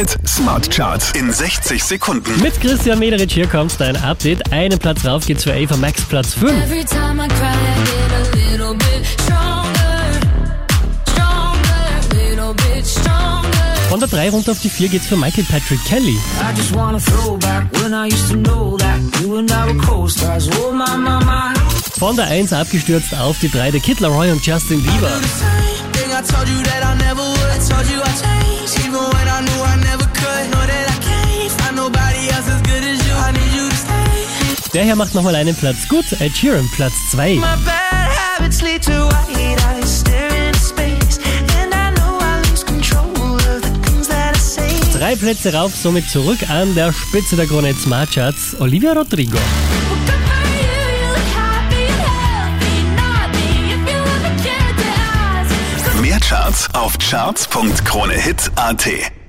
Hit Smart Charts in 60 Sekunden. Mit Christian Mederich hier kommt dein Update. Einen Platz rauf geht's für Ava Max, Platz 5. Every time I cry, I get a little bit stronger. Stronger, little bit stronger. Von der 3 runter auf die 4 geht's für Michael Patrick Kelly. I just wanna throw back when I used to know that you and I were co-stars. Oh my, my, my. Von der 1 abgestürzt auf die 3 der Kid Laroi und Justin Bieber. Der hier macht nochmal einen Platz gut. Ed Sheeran, Platz 2. My bad habits lead to white eyes stare into space, and I know I lose control of the things that I say. Drei Plätze rauf, somit zurück an der Spitze der Krone Smart Charts. Olivia Rodrigo. Mehr Charts auf charts.kronehit.at.